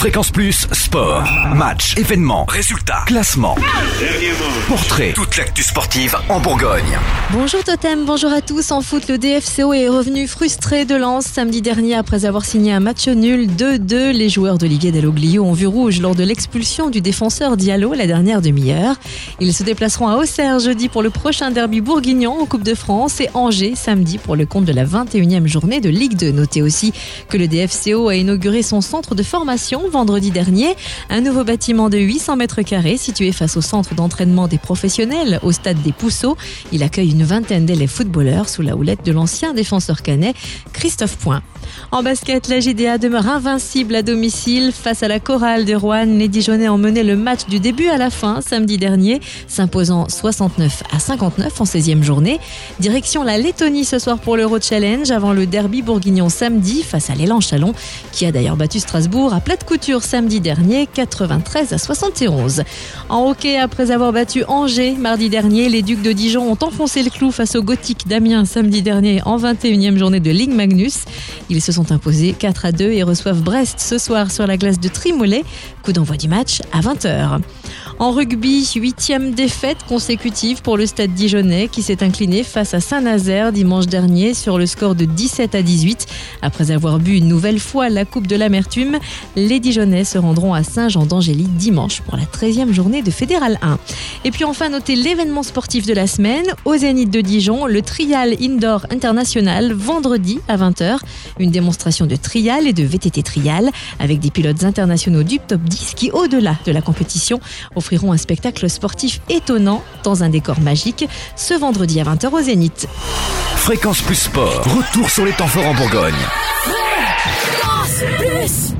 Fréquence Plus, sport, match, événements, résultats, classement, portrait, toute l'actu sportive en Bourgogne. Bonjour Totem, bonjour à tous. En foot, le DFCO est revenu frustré de Lens samedi dernier après avoir signé un match nul 2-2. Les joueurs de Ligue Dalloglio ont vu rouge lors de l'expulsion du défenseur Diallo la dernière demi-heure. Ils se déplaceront à Auxerre jeudi pour le prochain derby bourguignon en Coupe de France et Angers samedi pour le compte de la 21e journée de Ligue 2. Notez aussi que le DFCO a inauguré son centre de formation vendredi dernier. Un nouveau bâtiment de 800 mètres carrés situé face au centre d'entraînement des professionnels au stade des Pousseaux. Il accueille une vingtaine d'élèves footballeurs sous la houlette de l'ancien défenseur canet Christophe Point. En basket, la GDA demeure invincible à domicile face à la chorale de Rouen. Les Dijonais ont mené le match du début à la fin samedi dernier, s'imposant 69 à 59 en 16e journée. Direction la Lettonie ce soir pour l'Euro Challenge avant le derby bourguignon samedi face à l'élan Chalon qui a d'ailleurs battu Strasbourg à plate couture samedi dernier 93 à 71. En hockey, après avoir battu Angers mardi dernier, les Ducs de Dijon ont enfoncé le clou face au Gothique d'Amiens samedi dernier en 21e journée de Ligue Magnus. Ils se sont imposés 4 à 2 et reçoivent Brest ce soir sur la glace de Trimolet. Coup d'envoi du match à 20h. En rugby, huitième défaite consécutive pour le Stade Dijonais qui s'est incliné face à Saint-Nazaire dimanche dernier sur le score de 17 à 18. Après avoir bu une nouvelle fois la Coupe de l'Amertume, les Dijonais se rendront à Saint-Jean d'Angély dimanche pour la 13e journée de Fédéral 1. Et puis enfin, notez l'événement sportif de la semaine au Zénith de Dijon, le Trial Indoor International, vendredi à 20h. Une démonstration de trial et de VTT trial avec des pilotes internationaux du top 10 qui, au-delà de la compétition, offriront un spectacle sportif étonnant dans un décor magique ce vendredi à 20h au Zénith. Fréquence Plus Sport, retour sur les temps forts en Bourgogne. Fréquence Plus